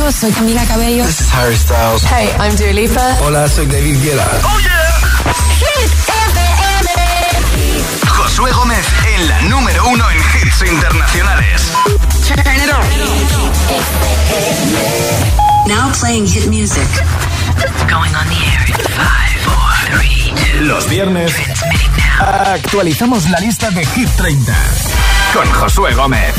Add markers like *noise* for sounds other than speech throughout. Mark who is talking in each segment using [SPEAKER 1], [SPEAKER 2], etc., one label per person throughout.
[SPEAKER 1] amigos, soy Camila Cabello.
[SPEAKER 2] This is Harry Styles.
[SPEAKER 3] Hey, I'm Dua Lipa.
[SPEAKER 4] Hola, soy David Guetta.
[SPEAKER 5] Oh yeah.
[SPEAKER 6] Hit FM.
[SPEAKER 5] Josué Gómez en la número uno en hits internacionales.
[SPEAKER 6] Turn it on.
[SPEAKER 7] Now playing hit music.
[SPEAKER 8] Going on the air in five, four, three, two.
[SPEAKER 5] Los viernes
[SPEAKER 8] Transmitting now.
[SPEAKER 5] actualizamos la lista de Hit 30 con Josué Gómez.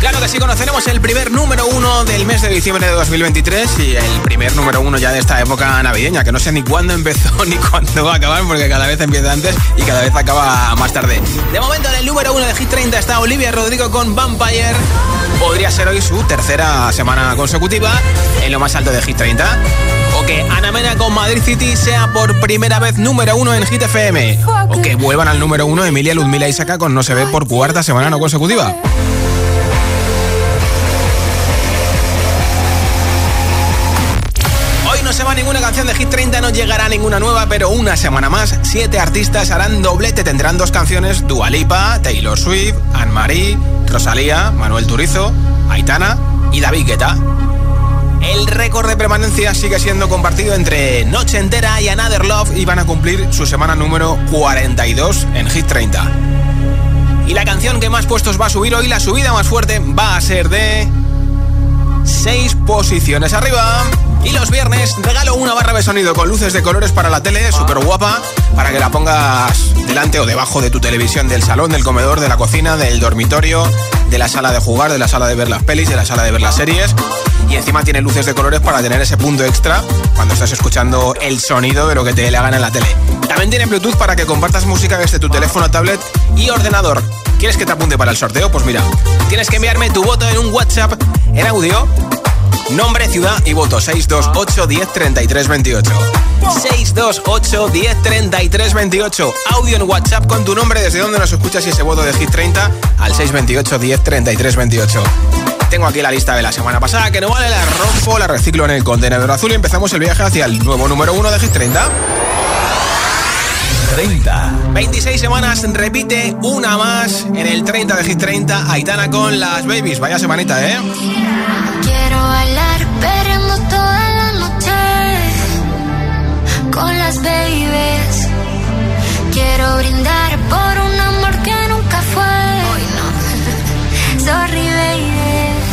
[SPEAKER 9] Claro que sí, conoceremos el primer número uno del mes de diciembre de 2023 y el primer número uno ya de esta época navideña, que no sé ni cuándo empezó *laughs* ni cuándo va a acabar, porque cada vez empieza antes y cada vez acaba más tarde. De momento en el número uno de Hit 30 está Olivia Rodrigo con Vampire. Podría ser hoy su tercera semana consecutiva en lo más alto de Hit 30. O que Ana Mena con Madrid City sea por primera vez número uno en Hit FM. O que vuelvan al número uno Emilia Ludmila y con No se ve por cuarta semana no consecutiva. No se va ninguna canción de Hit 30, no llegará ninguna nueva, pero una semana más, siete artistas harán doblete, tendrán dos canciones, Dua Lipa, Taylor Swift, Anne-Marie, Rosalía, Manuel Turizo, Aitana y David Guetta. El récord de permanencia sigue siendo compartido entre Noche Entera y Another Love y van a cumplir su semana número 42 en Hit 30. Y la canción que más puestos va a subir hoy, la subida más fuerte, va a ser de... 6 posiciones arriba. Y los viernes regalo una barra de sonido con luces de colores para la tele, súper guapa, para que la pongas delante o debajo de tu televisión, del salón, del comedor, de la cocina, del dormitorio, de la sala de jugar, de la sala de ver las pelis, de la sala de ver las series. Y encima tiene luces de colores para tener ese punto extra cuando estás escuchando el sonido de lo que te le hagan en la tele. También tiene Bluetooth para que compartas música desde tu teléfono, tablet y ordenador. ¿Quieres que te apunte para el sorteo? Pues mira, tienes que enviarme tu voto en un WhatsApp en audio Nombre, ciudad y voto 628 10 33 28. 628 10 33 28. Audio en WhatsApp con tu nombre desde donde nos escuchas y ese voto de Hit 30 al 628 10 33 28. Tengo aquí la lista de la semana pasada que no vale, la rompo, la reciclo en el contenedor azul y empezamos el viaje hacia el nuevo número 1 de Hit 30.
[SPEAKER 5] 30.
[SPEAKER 9] 26 semanas, repite una más en el 30 de Hit 30. Aitana con las babies. Vaya semanita, ¿eh?
[SPEAKER 10] Quiero bailar perreando toda la noche con las babies. Quiero brindar por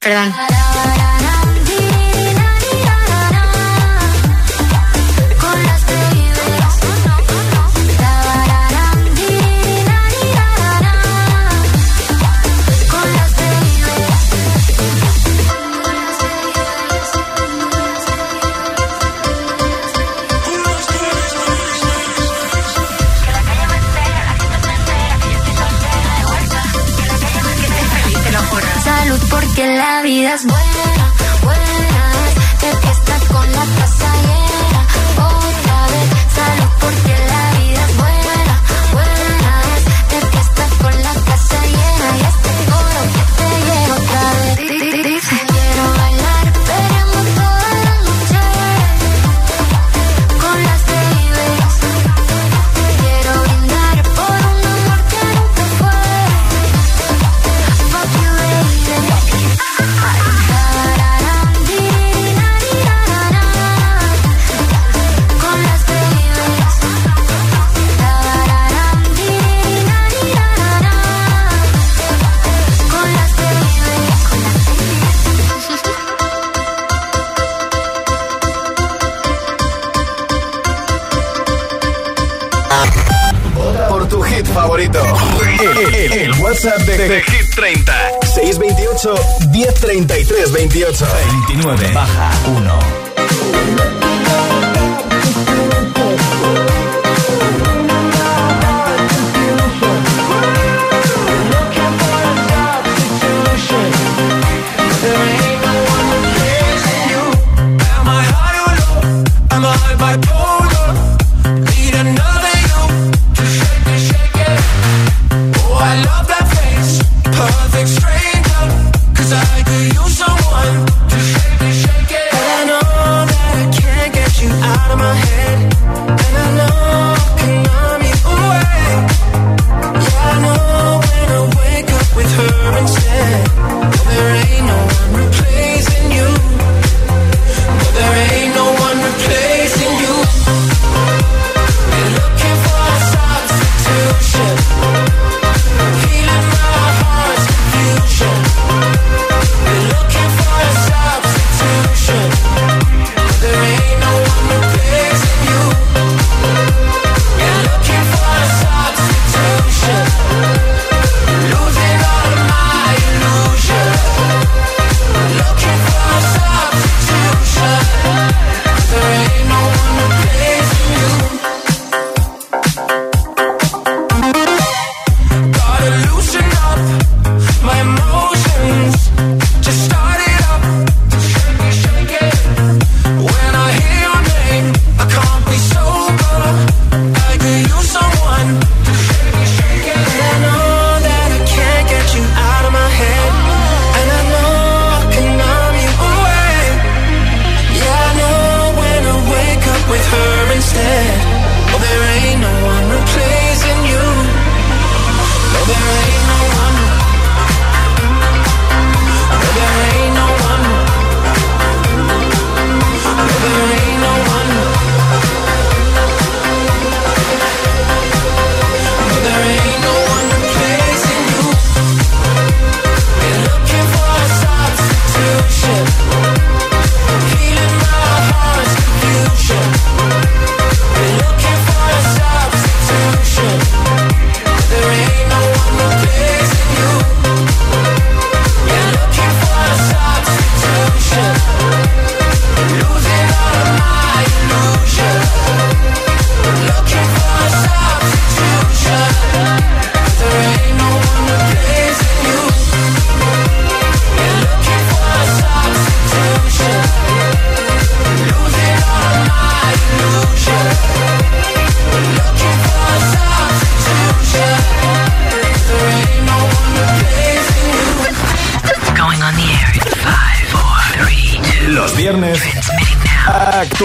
[SPEAKER 3] perdón.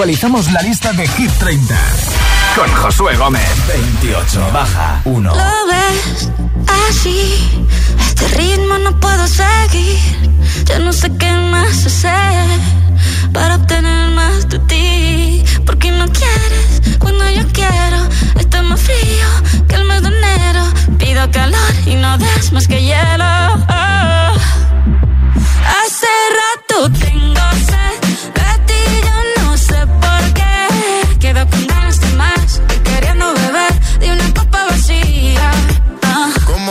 [SPEAKER 5] Actualizamos la lista de Hit 30 con Josué Gómez.
[SPEAKER 11] 28, baja 1.
[SPEAKER 2] Lo ves así, este ritmo no puedo seguir. Ya no sé qué más hacer para obtener más de ti. Porque no quieres cuando yo quiero. Está más frío que el mes de enero. Pido calor y no des más que hielo. Hace rato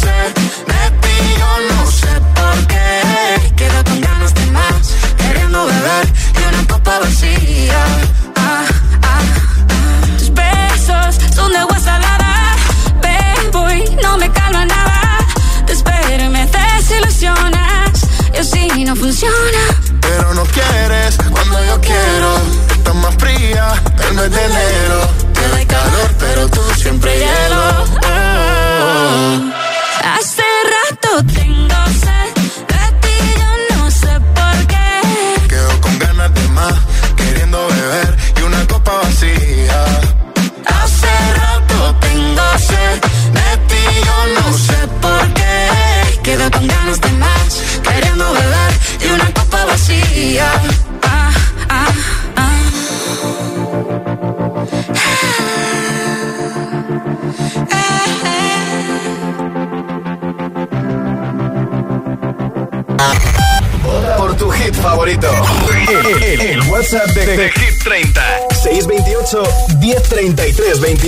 [SPEAKER 12] ti, yo no sé por qué.
[SPEAKER 2] Quedo con ganas de más, queriendo beber y una copa vacía.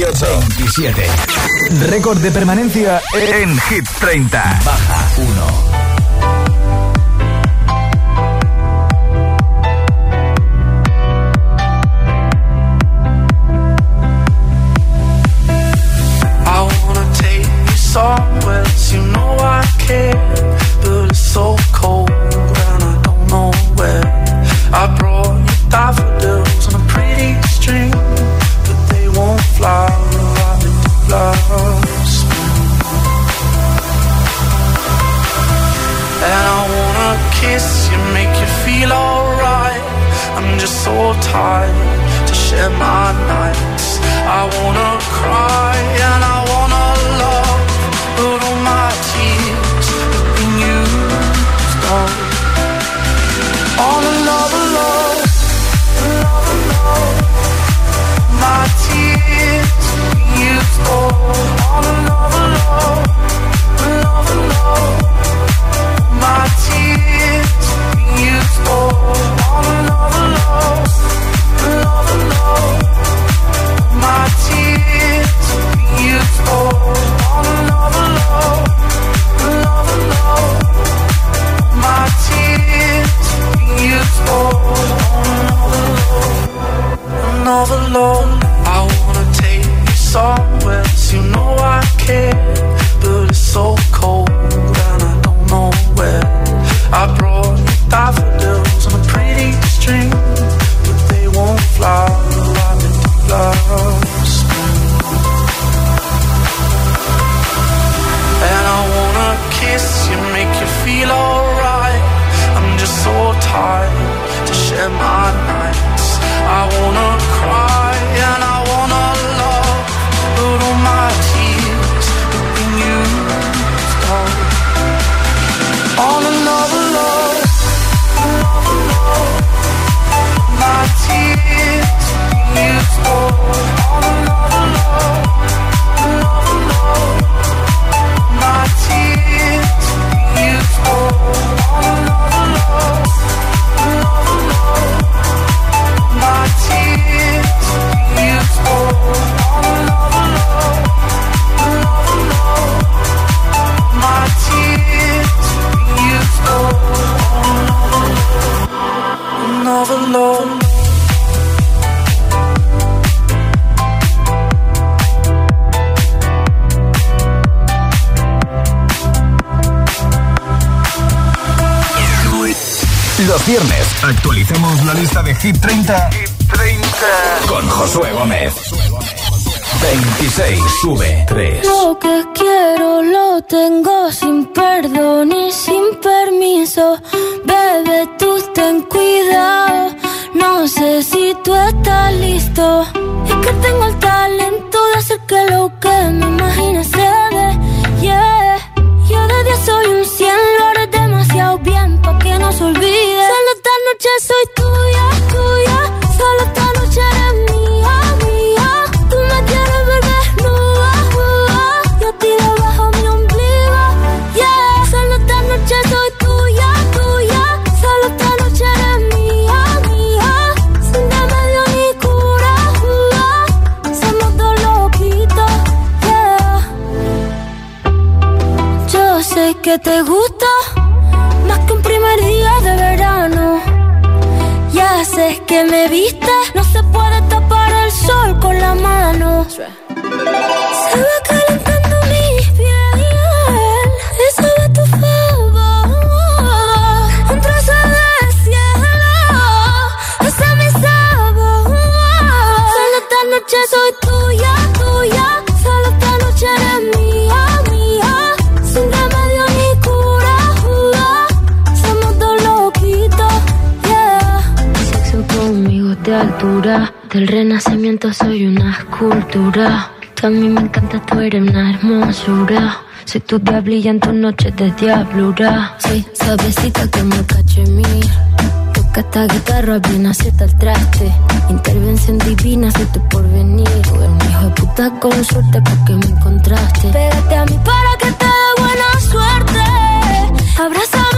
[SPEAKER 5] 28.
[SPEAKER 1] 27.
[SPEAKER 5] Récord de permanencia en Hit 30.
[SPEAKER 1] Baja 1.
[SPEAKER 5] los viernes actualicemos la lista de Hit 30, Hit 30. con Josué Gómez.
[SPEAKER 1] 26 sube 3.
[SPEAKER 13] Lo que quiero lo tengo sin perdón y sin permiso. Bebe, tú ten cuidado. No sé si tú estás listo. Es que tengo el talento de hacer que lo que me imagino noche soy tuya, tuya, solo esta noche eres mía, mía. Tú me tienes ver desnuda, uh, yo tiro bajo mi ombligo, yeah. Solo esta noche soy tuya, tuya, solo esta noche eres mía, mía. Sin remedio ni cura, uh, somos dos loquitos, yeah. Yo sé que te gusta Del renacimiento soy una escultura. Tú a mí me encanta, tú eres una hermosura.
[SPEAKER 10] Soy tu diablilla en tus noches de diablura. Soy suavecita como cachemir. Toca esta guitarra bien acierta el traste. Intervención divina, soy tu porvenir. Tú eres un hijo de puta con suerte porque me encontraste. Pégate a mí para que te dé buena suerte. Abrázame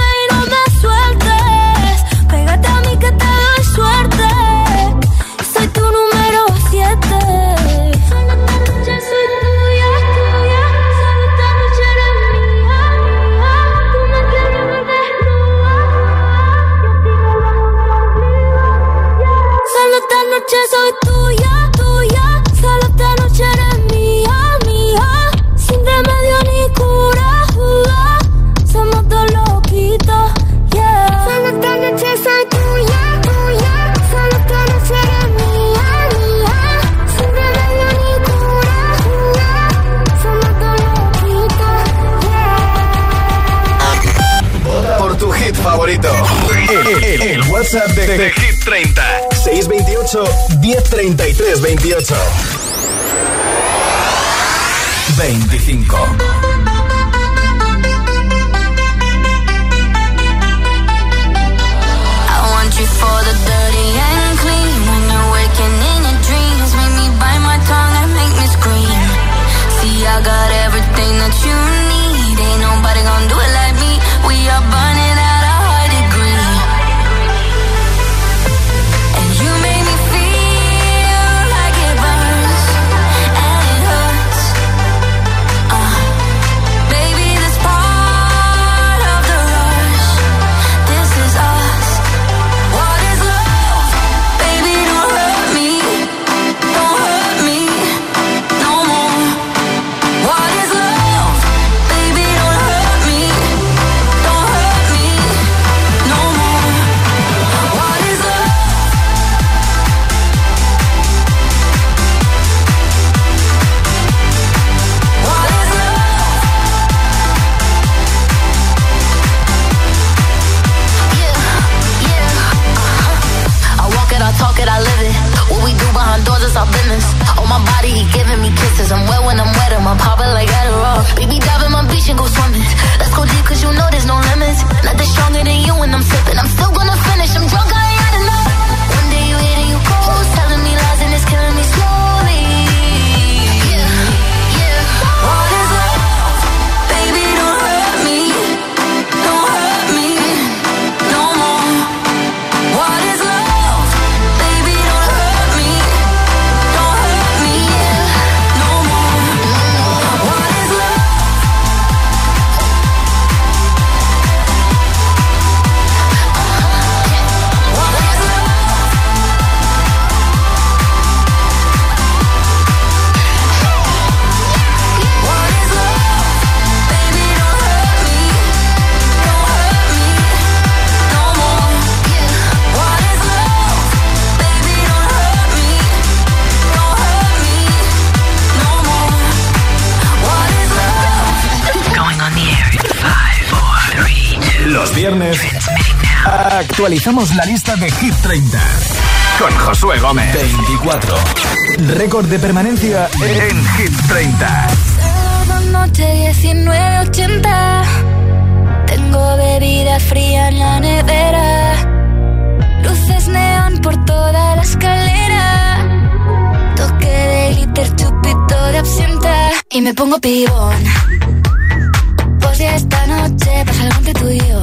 [SPEAKER 5] WhatsApp de, de Hit 30. 628 1033 28.
[SPEAKER 1] 25.
[SPEAKER 6] I want you for the dirty and clean. When you're waking in your dreams, make me bite my tongue and make me scream. See, I got everything
[SPEAKER 5] actualizamos la lista de Hit 30 con Josué Gómez.
[SPEAKER 1] 24.
[SPEAKER 5] Récord de permanencia en Hit 30.
[SPEAKER 10] Sábado noche 1980 Tengo bebida fría en la nevera. Luces neón por toda la escalera. Toque de glitter, chupito de absenta. Y me pongo pibón. Pues ya esta noche pasa algo entre tú y yo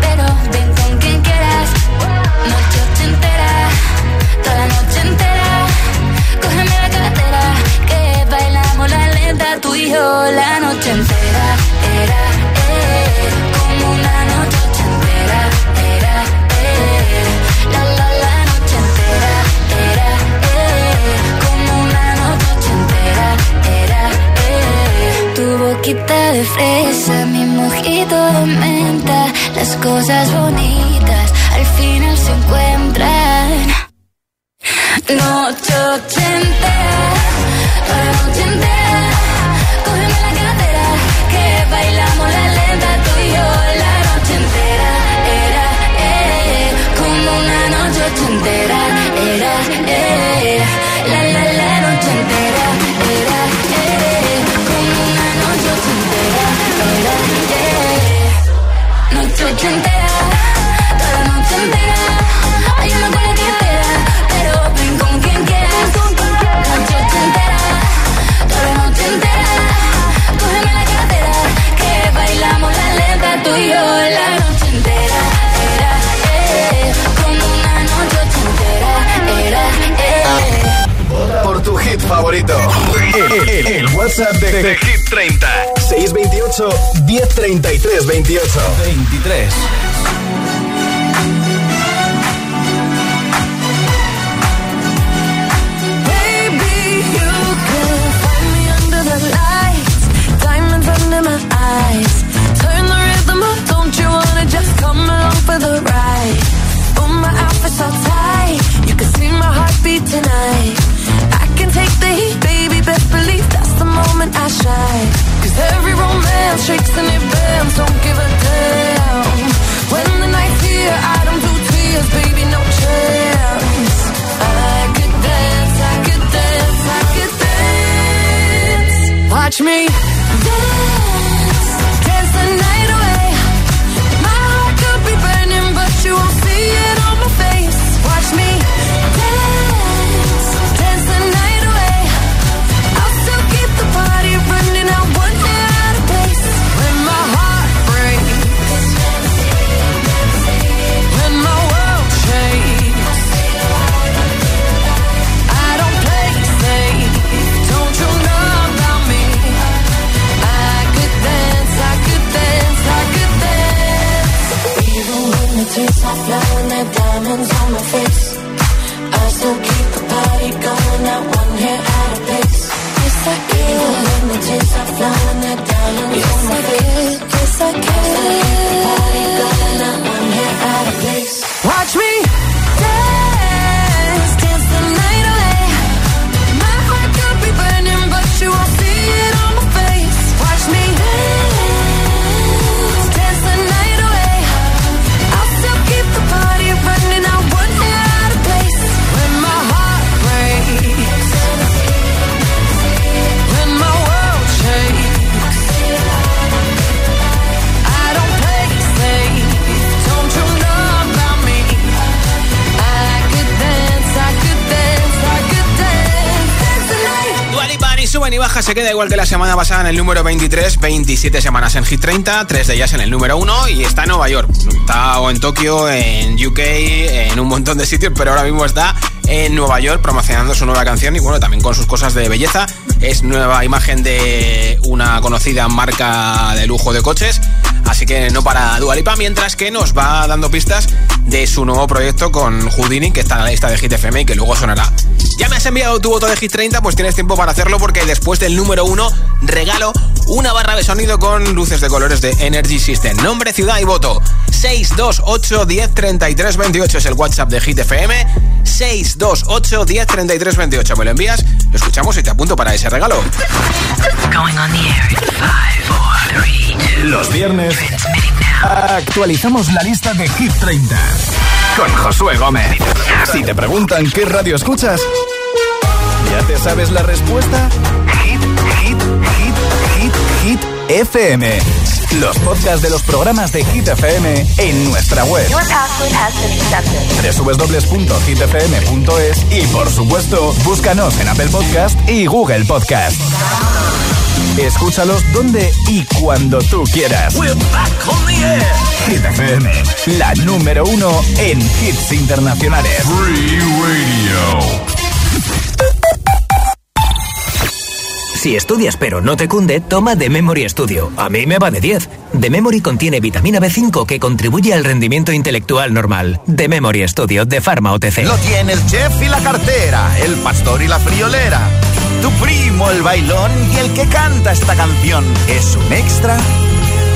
[SPEAKER 10] pero ven con quien quieras. Noche ochentera, toda la noche entera. Cógeme la cartera, que bailamos la lenta. Tú y yo la noche entera Era, eh, como una noche ochentera Era, eh, la la la noche entera Era, eh, como una noche ochentera Era, eh. Poquito de menta, las cosas bonitas al final se encuentran. Noche ochentera, noche entera,
[SPEAKER 5] 1033 28.
[SPEAKER 14] 23.
[SPEAKER 10] Me
[SPEAKER 9] flood se queda igual que la semana pasada en el número 23, 27 semanas en Hit 30, 3 de ellas en el número 1 y está en Nueva York. Está o en Tokio, en UK, en un montón de sitios, pero ahora mismo está en Nueva York promocionando su nueva canción y bueno, también con sus cosas de belleza. Es nueva imagen de una conocida marca de lujo de coches. Así que no para Dua Lipa, mientras que nos va dando pistas de su nuevo proyecto con Houdini, que está en la lista de Hit FM y que luego sonará. ¿Ya me has enviado tu voto de Hit 30? Pues tienes tiempo para hacerlo porque después del número 1 regalo una barra de sonido con luces de colores de Energy System. Nombre, ciudad y voto. 628 10 33 28 es el WhatsApp de Hit FM. 628 10 33 28. Me lo envías, lo escuchamos y te apunto para ese regalo.
[SPEAKER 15] Going on the air in five, four, three, two.
[SPEAKER 5] Los viernes. Actualizamos la lista de Hit 30 con Josué Gómez. Si te preguntan qué radio escuchas, ¿ya te sabes la respuesta? Hit, hit, hit, hit, hit FM. Los podcasts de los programas de Hit FM en nuestra web. www.hitfm.es y por supuesto, búscanos en Apple Podcast y Google Podcast. Escúchalos donde y cuando tú quieras. Hit FM, la número uno en hits internacionales.
[SPEAKER 11] Si estudias pero no te cunde, toma The Memory Studio. A mí me va de 10. The Memory contiene vitamina B5 que contribuye al rendimiento intelectual normal. The Memory Studio de Pharma OTC.
[SPEAKER 16] Lo tiene el chef y la cartera, el pastor y la friolera. Tu primo, el bailón y el que canta esta canción. ¿Es un extra?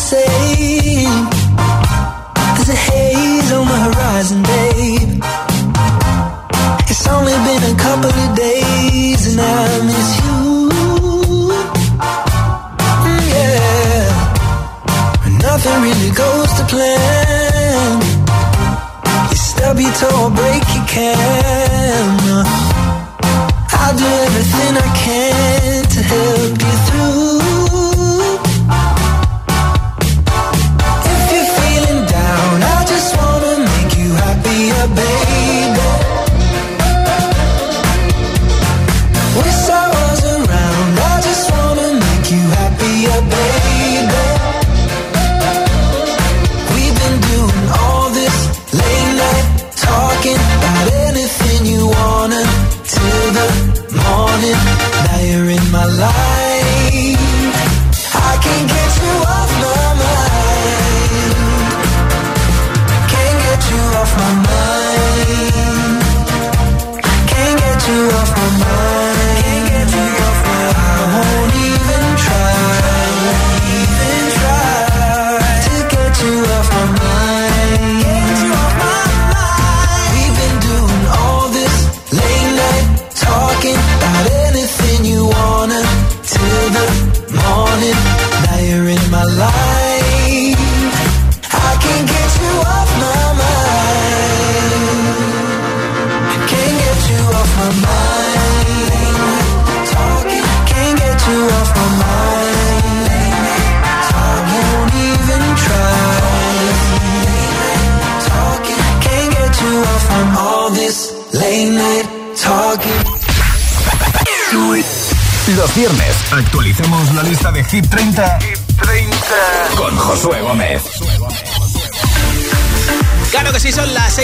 [SPEAKER 17] Same. There's a haze on the horizon, babe. It's only been a couple of days and I miss you. Mm, yeah. Nothing really goes to plan. You stub your toe or break your can. I'll do everything I can to help you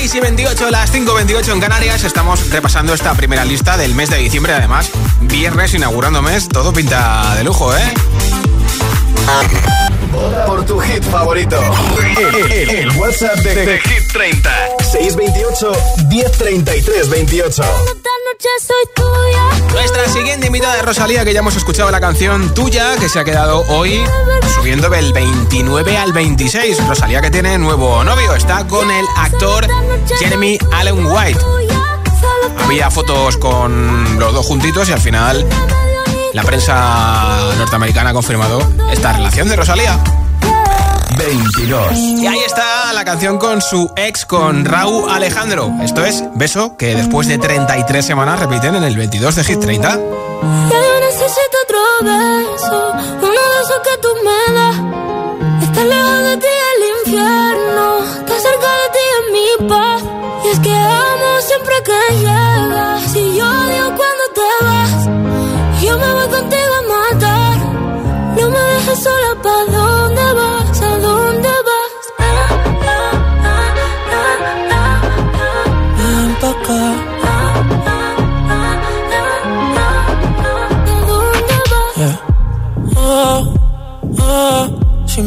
[SPEAKER 9] 6 y 28, las 5 y 28 en Canarias. Estamos repasando esta primera lista del mes de diciembre. Además, viernes inaugurando mes, todo pinta de lujo, ¿eh?
[SPEAKER 5] Por tu hit favorito. El, el- WhatsApp de, de Hit 30. 628 1033 28.
[SPEAKER 9] Nuestra siguiente invitada es Rosalía, que ya hemos escuchado la canción tuya, que se ha quedado hoy subiendo del 29 al 26. Rosalía que tiene nuevo novio, está con el actor Jeremy Allen White. Había fotos con los dos juntitos y al final la prensa norteamericana ha confirmado esta relación de Rosalía.
[SPEAKER 5] 22.
[SPEAKER 9] Y ahí está la canción con su ex, con Raúl Alejandro. Esto es Beso, que después de 33 semanas repiten en el 22 de Hit 30.
[SPEAKER 13] Ya yo necesito otro beso, uno de esos que tú me das. Está lejos de ti el infierno, está cerca de ti en mi paz. Y es que amo siempre que llegas, y yo odio cuando te vas. Yo me voy contigo a matar, no me dejes sola,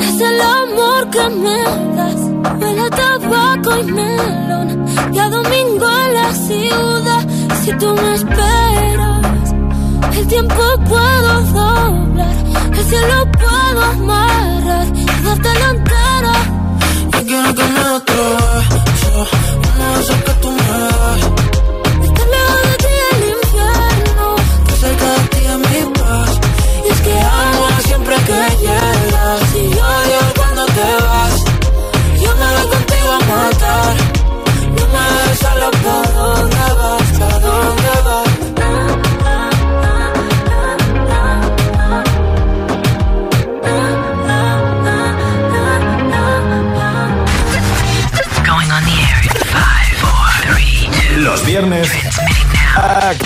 [SPEAKER 13] es el amor que me das. Huele tabaco y melón. Y a domingo en la ciudad. Si tú me esperas, el tiempo puedo doblar. El cielo puedo amarrar y dártelo entero.
[SPEAKER 17] Yo quiero que me otro beso, uno de esos que tú me das.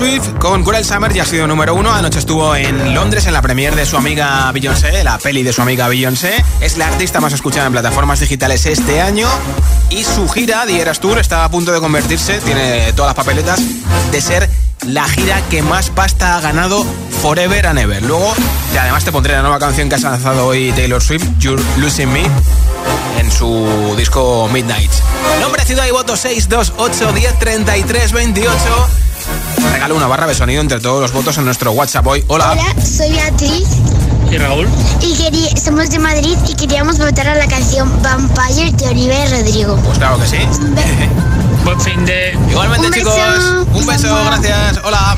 [SPEAKER 9] Swift con Cruel Summer ya ha sido número uno. Anoche estuvo en Londres en la premiere de su amiga Beyoncé, la peli de su amiga Beyoncé. Es la artista más escuchada en plataformas digitales este año y su gira, The Eras Tour, está a punto de convertirse, tiene todas las papeletas, de ser la gira que más pasta ha ganado Forever and Ever. Luego, y además te pondré la nueva canción que ha lanzado hoy Taylor Swift, You're Losing Me, en su disco Midnight. Nombre, ciudad y voto 628 10 33 28. Regalo una barra de sonido entre todos los votos en nuestro WhatsApp hoy. Hola.
[SPEAKER 18] Hola, soy Beatriz
[SPEAKER 9] ¿Y Raúl?
[SPEAKER 18] y quería, somos de Madrid y queríamos votar a la canción Vampire de Oliver Rodrigo.
[SPEAKER 9] Pues claro que sí. Buen fin de. Igualmente,
[SPEAKER 18] Un
[SPEAKER 9] chicos.
[SPEAKER 18] beso.
[SPEAKER 9] Un beso, gracias. Hola.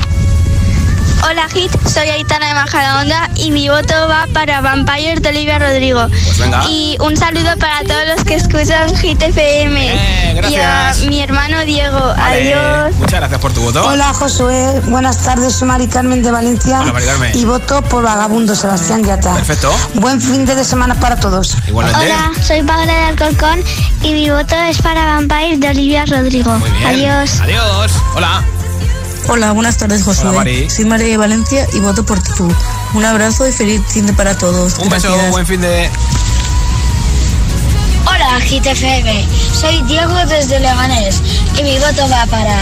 [SPEAKER 19] Hola Hit, soy Aitana de Majadahonda y mi voto va para Vampire de Olivia Rodrigo.
[SPEAKER 9] Pues venga.
[SPEAKER 19] Y un saludo para todos los que escuchan Hit FM.
[SPEAKER 9] Eh, gracias.
[SPEAKER 19] Y a mi hermano Diego.
[SPEAKER 9] Vale,
[SPEAKER 19] Adiós.
[SPEAKER 9] Muchas gracias por tu voto.
[SPEAKER 20] Hola Josué, buenas tardes, soy Mari Carmen de Valencia
[SPEAKER 9] Hola, Mari Carmen.
[SPEAKER 20] y voto por Vagabundo, Sebastián Yatra.
[SPEAKER 9] Perfecto.
[SPEAKER 20] Buen fin de semana para todos.
[SPEAKER 9] Igualmente.
[SPEAKER 19] Hola, soy Paula de Alcorcón y mi voto es para Vampire de Olivia Rodrigo.
[SPEAKER 9] Muy bien.
[SPEAKER 19] Adiós.
[SPEAKER 9] Adiós. Hola.
[SPEAKER 21] Hola, buenas tardes, Josué.
[SPEAKER 9] Hola, Mari.
[SPEAKER 21] Soy María de Valencia y voto por tú. Un abrazo y feliz fin de para todos.
[SPEAKER 9] Un beso,
[SPEAKER 21] Gracias.
[SPEAKER 9] buen fin de.
[SPEAKER 22] Hola, GTFM. Soy Diego desde Leganés y mi voto va para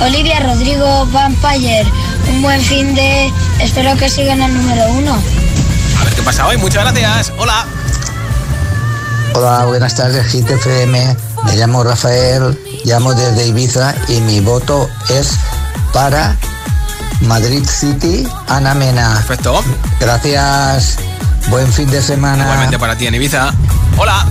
[SPEAKER 22] Olivia Rodrigo Vampire. Un buen fin de. Espero que sigan el número uno.
[SPEAKER 9] A ver qué pasa hoy. Muchas gracias. Hola.
[SPEAKER 23] Hola, buenas tardes, GTFM. Me llamo Rafael, llamo desde Ibiza y mi voto es para Madrid City, Ana Mena.
[SPEAKER 9] Perfecto.
[SPEAKER 23] Gracias. Buen fin de semana.
[SPEAKER 9] Igualmente para ti en Ibiza. Hola.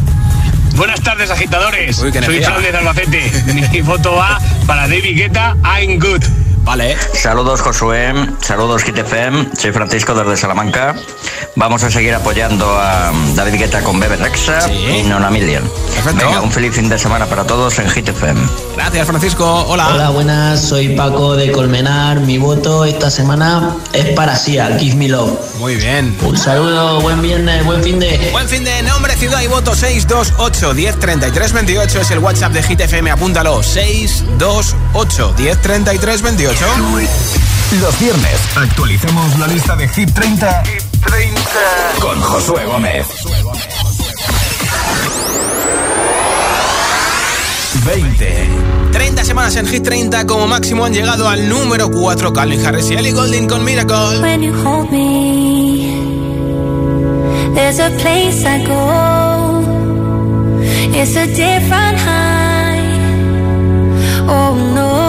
[SPEAKER 24] Buenas tardes, agitadores.
[SPEAKER 9] Uy,
[SPEAKER 24] Soy. Charles de Albacete. *laughs* Mi voto va para David Guetta, I'm Good.
[SPEAKER 9] Vale.
[SPEAKER 25] Saludos Josué, saludos GTFM, soy Francisco desde Salamanca. Vamos a seguir apoyando a David Guetta con Bebe Rexa y Nona Million.
[SPEAKER 9] Perfecto.
[SPEAKER 25] Venga, un feliz fin de semana para todos en GTFM.
[SPEAKER 9] Gracias, Francisco. Hola.
[SPEAKER 26] Hola, buenas, soy Paco de Colmenar. Mi voto esta semana es para Sia, Give Me Love.
[SPEAKER 9] Muy bien.
[SPEAKER 26] Un saludo, buen viernes, buen fin de.
[SPEAKER 9] Buen fin de nombre, ciudad y voto 628 10 33 28 es el WhatsApp de Hit FM, apúntalo 628 10 33 28.
[SPEAKER 10] Los viernes actualicemos la lista de Hit 30, con Josué Gómez. 20.
[SPEAKER 9] 30 semanas en Hit 30 como máximo han llegado al número 4 Calvin Harris y Ellie Goulding con Miracle.
[SPEAKER 13] When you hold me, There's a place I go. It's a different high. Oh no.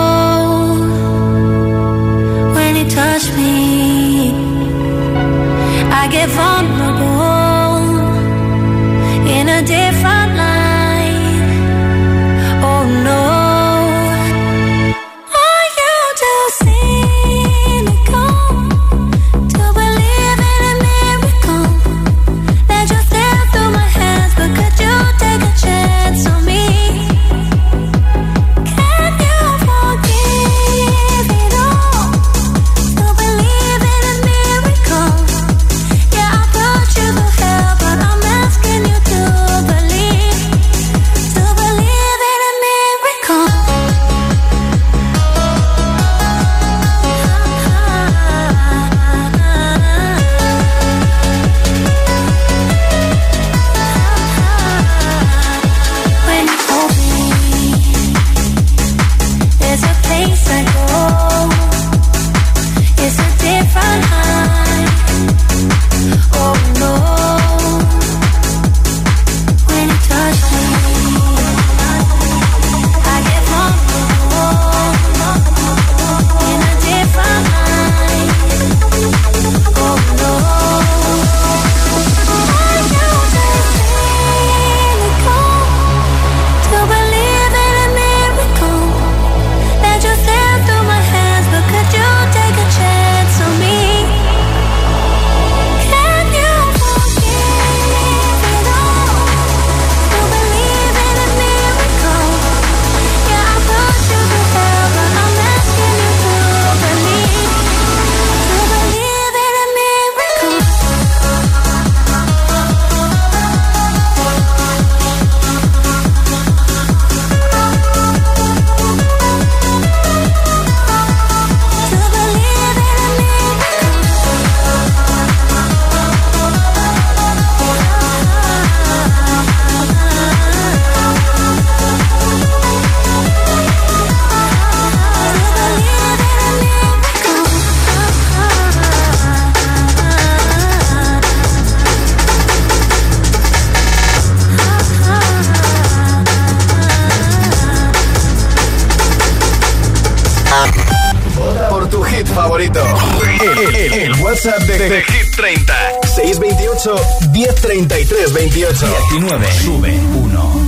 [SPEAKER 3] 28. 19. Sube 1.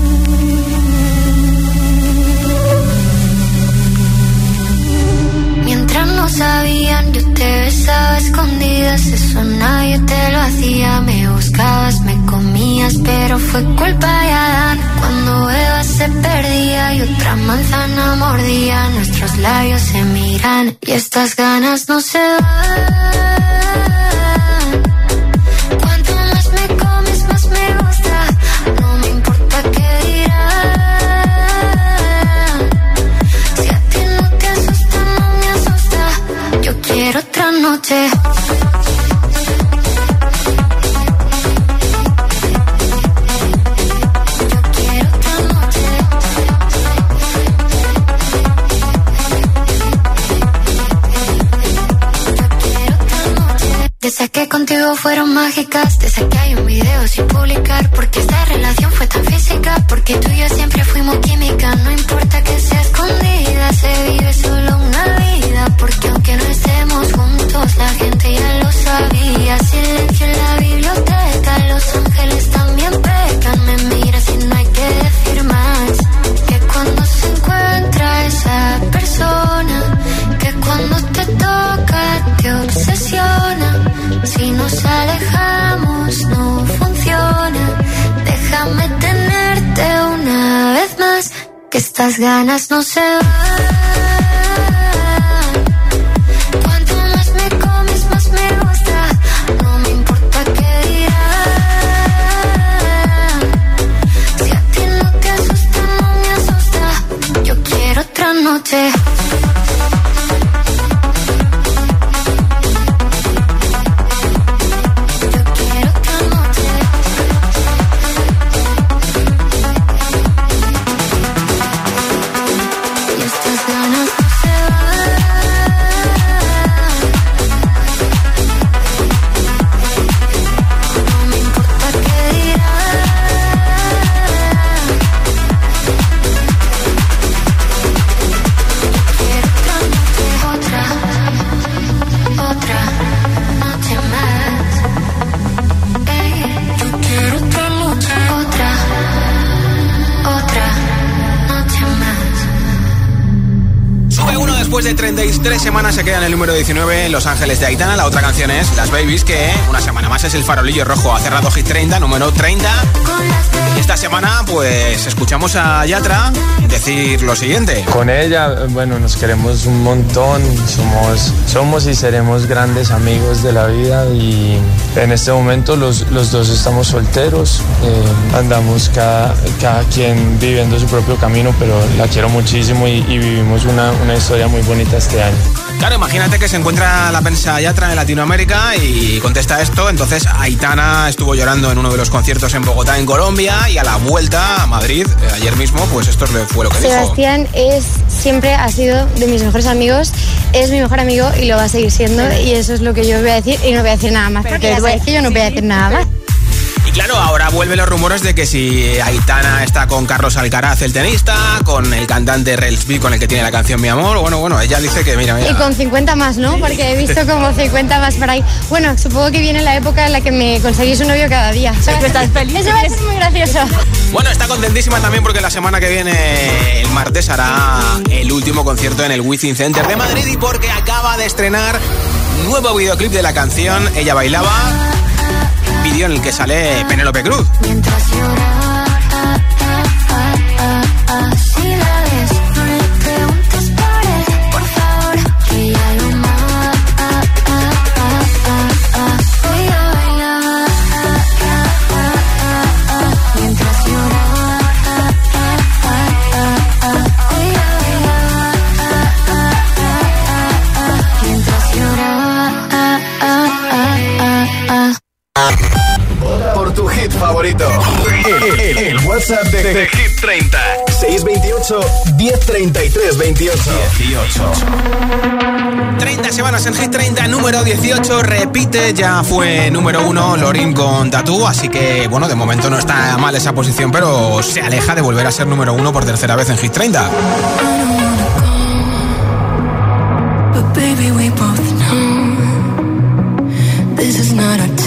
[SPEAKER 27] No se
[SPEAKER 9] queda en el número 19 Los Ángeles de Aitana. La otra canción es Las Babies, que una semana más es el farolillo rojo. Ha cerrado Hit 30, número 30. Y esta semana, pues, escuchamos a Yatra decir lo siguiente.
[SPEAKER 28] Con ella, bueno, nos queremos un montón. Somos, somos y seremos grandes amigos de la vida. Y en este momento los, los dos estamos solteros. Eh, andamos cada, cada quien viviendo su propio camino, pero la quiero muchísimo y, y vivimos una, una historia muy bonita este año.
[SPEAKER 9] Claro, imagínate que se encuentra la prensa Yatra en Latinoamérica y contesta esto. Entonces, Aitana estuvo llorando en uno de los conciertos en Bogotá, en Colombia, y a la vuelta a Madrid, eh, ayer mismo, pues esto fue lo que
[SPEAKER 29] Sebastián
[SPEAKER 9] dijo.
[SPEAKER 29] es siempre ha sido de mis mejores amigos, es mi mejor amigo y lo va a seguir siendo. Y eso es lo que yo voy a decir y no voy a decir nada más, porque es que yo no voy a decir nada más.
[SPEAKER 9] Claro, ahora vuelven los rumores de que si Aitana está con Carlos Alcaraz, el tenista, con el cantante Rels B, con el que tiene la canción Mi Amor, bueno, bueno, ella dice que mira, mira.
[SPEAKER 29] Y con 50 más, ¿no? Porque he visto como 50 más por ahí. Bueno, supongo que viene la época en la que me conseguís un novio cada día. ¿sabes?
[SPEAKER 30] estás feliz.
[SPEAKER 29] Eso va a ser muy gracioso.
[SPEAKER 9] Bueno, está contentísima también porque la semana que viene, el martes, hará el último concierto en el Within Center de Madrid y porque acaba de estrenar nuevo videoclip de la canción Ella Bailaba, vídeo en el que sale Penélope Cruz.
[SPEAKER 5] Favorito. El, el- el WhatsApp de, de Hit 30. 628 1033 28. 18.
[SPEAKER 9] 30 semanas en Hit 30, número 18, repite, ya fue número 1 Lorin con Tatú, así que bueno, de momento no está mal esa posición, pero se aleja de volver a ser número 1 por tercera vez en Hit 30.
[SPEAKER 14] But baby, we both know this is not our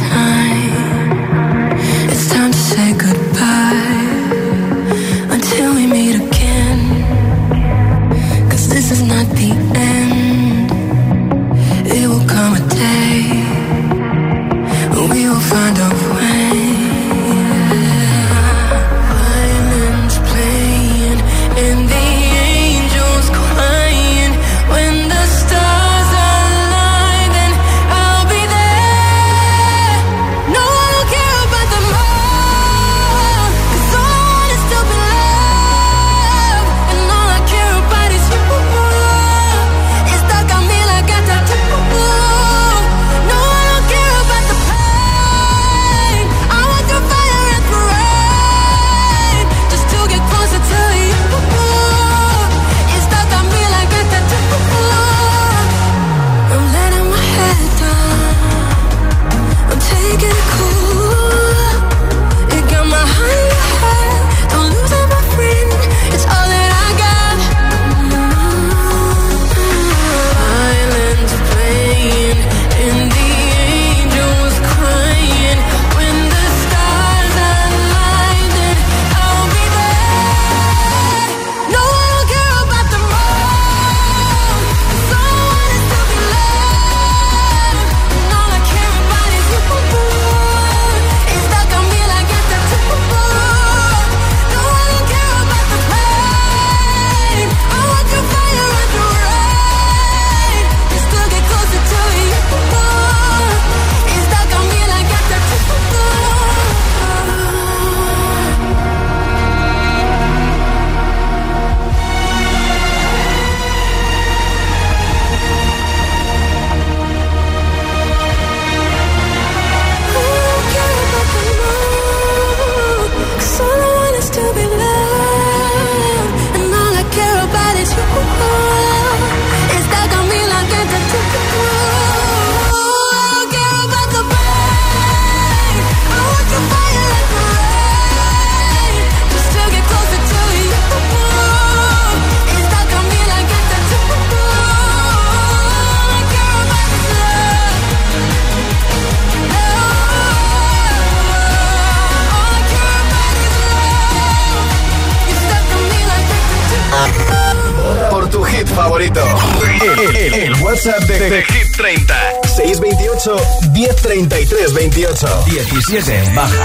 [SPEAKER 5] 28.
[SPEAKER 31] 17 baja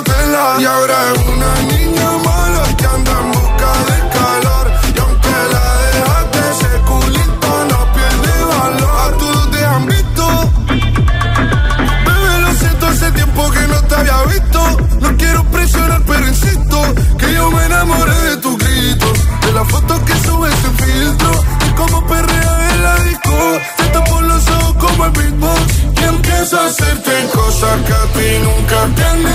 [SPEAKER 13] y ahora es una niña mala que anda en busca de calor. Y aunque la dejaste ese culito no pierde valor. A todos te han visto. Bebé lo siento hace tiempo que no te había visto. No quiero presionar pero insisto que yo me enamoré de tu grito de la foto que subes en filtro. Y como perrea en la disco. Te por los ojos como el beatbox y empieza a hacerte cosas que a ti nunca te han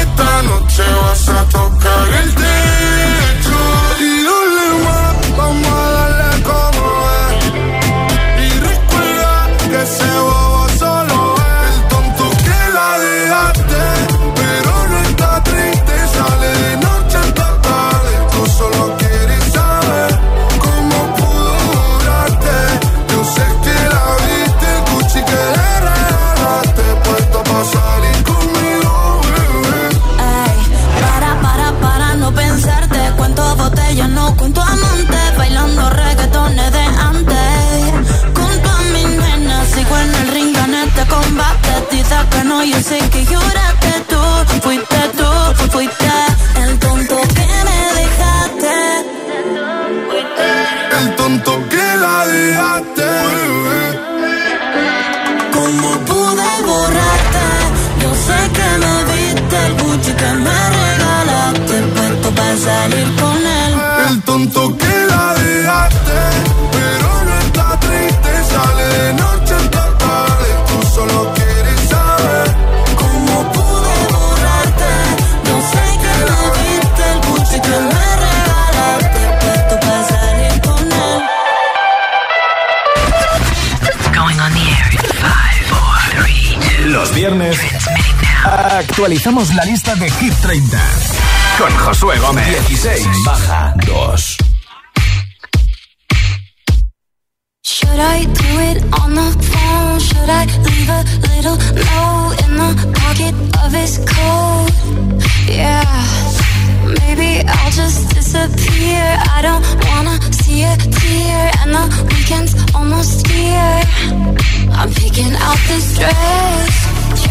[SPEAKER 13] esta noche vas a tocar el techo. Y dale más, vamos a
[SPEAKER 5] actualizamos la lista de Hit 30 con Josué Gómez. 16 baja 2.
[SPEAKER 3] Should I do it on the phone? Should I leave a little note in the pocket of his coat? Yeah, maybe I'll just disappear. I don't wanna see a tear, and the weekend's almost here. I'm picking out this dress.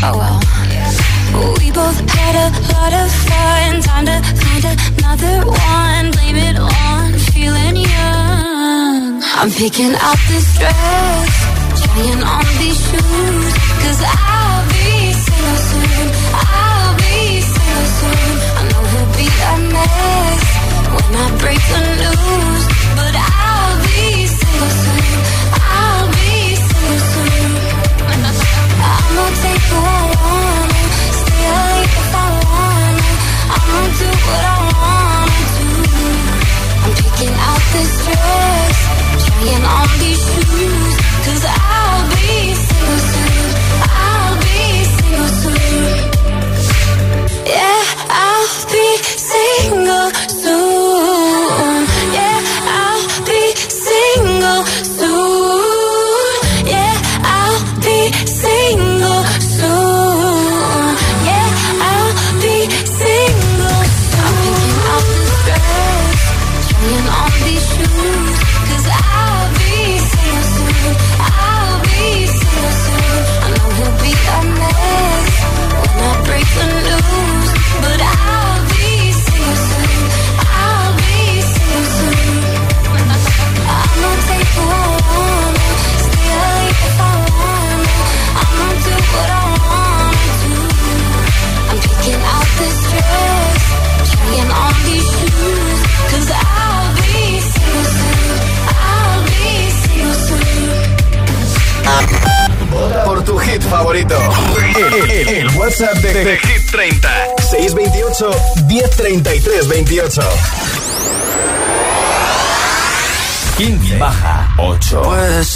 [SPEAKER 3] Oh well. We both had a lot of fun. Time to find another one. Blame it on feeling young. I'm picking out this dress, trying on these shoes. Cause I'll be single soon. I'll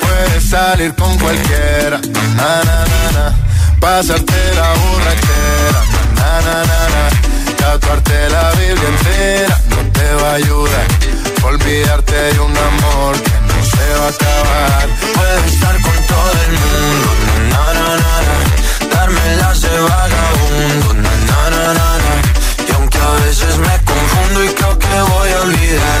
[SPEAKER 12] Puedes salir con cualquiera, na na na na. Pasarte la borrachera, na na na na. Tatuarte la Biblia entera no te va a ayudar. Olvidarte de un amor que no se va a acabar.
[SPEAKER 32] Puedes estar con todo el mundo, na na na na. Darme las de vagabundo, na na na na. Y aunque a veces me confundo y creo que voy a olvidar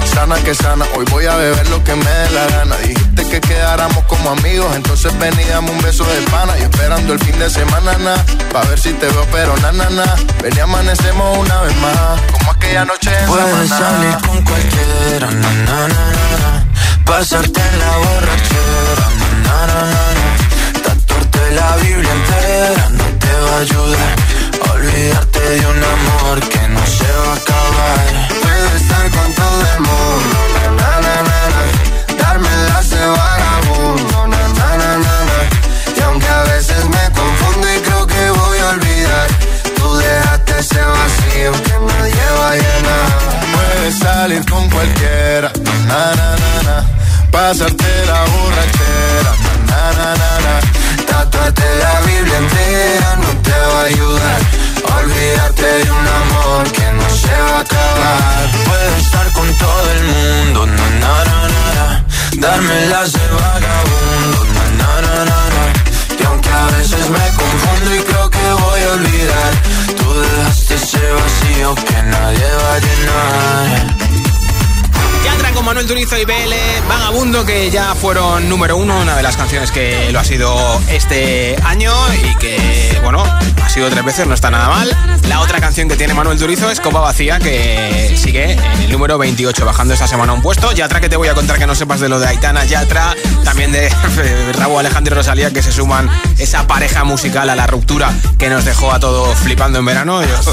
[SPEAKER 12] sana que sana, hoy voy a beber lo que me dé la gana. Dijiste que quedáramos como amigos, entonces veníamos un beso de pana y esperando el fin de semana, na, pa' ver si te veo pero na na na. Ven y amanecemos una vez más, como aquella noche en
[SPEAKER 32] Puedes salir con cualquiera, na na na na. Pasarte en la borrachera, na na na na. Las
[SPEAKER 9] canciones que lo ha sido este año y que, ha sido tres veces, no está nada mal. La otra canción que tiene Manuel Turizo es Copa Vacía, que sigue en el número 28, bajando esta semana un puesto. Yatra, que te voy a contar que no sepas de lo de Aitana Yatra, también de *laughs* Rabo Alejandro y Rosalía, que se suman esa pareja musical a la ruptura que nos dejó a todos flipando en verano. *laughs* esto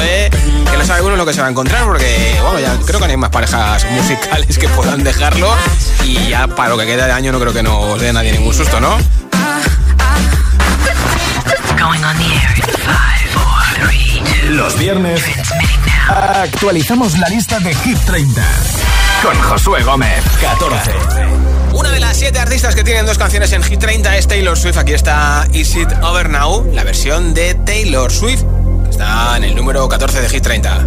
[SPEAKER 9] es que no sabe uno lo que se va a encontrar, porque, bueno, creo que no hay más parejas musicales que puedan dejarlo. Y ya para lo que queda de año no creo que nos dé nadie ningún susto, ¿no?
[SPEAKER 5] Los viernes actualizamos la lista de Hit 30 con Josué Gómez. 14.
[SPEAKER 9] Una de las siete artistas que tienen dos canciones en Hit 30 es Taylor Swift. Aquí está Is It Over Now, la versión de Taylor Swift. Está en el número 14 de Hit 30.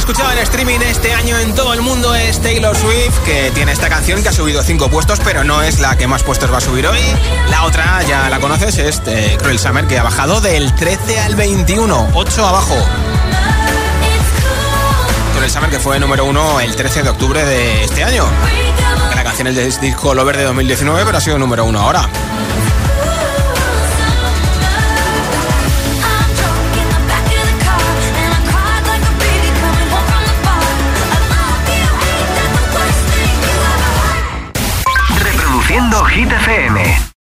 [SPEAKER 9] Escuchada en streaming este año en todo el mundo es Taylor Swift, que tiene esta canción que ha subido 5 puestos, pero no es la que más puestos va a subir hoy. La otra, ya la conoces, es eh, Cruel Summer, que ha bajado del 13 al 21, 8 abajo. Cruel Summer, que fue número 1 el 13 de octubre de este año. La canción es del disco Lover de 2019, pero ha sido número 1 ahora. Hit FM.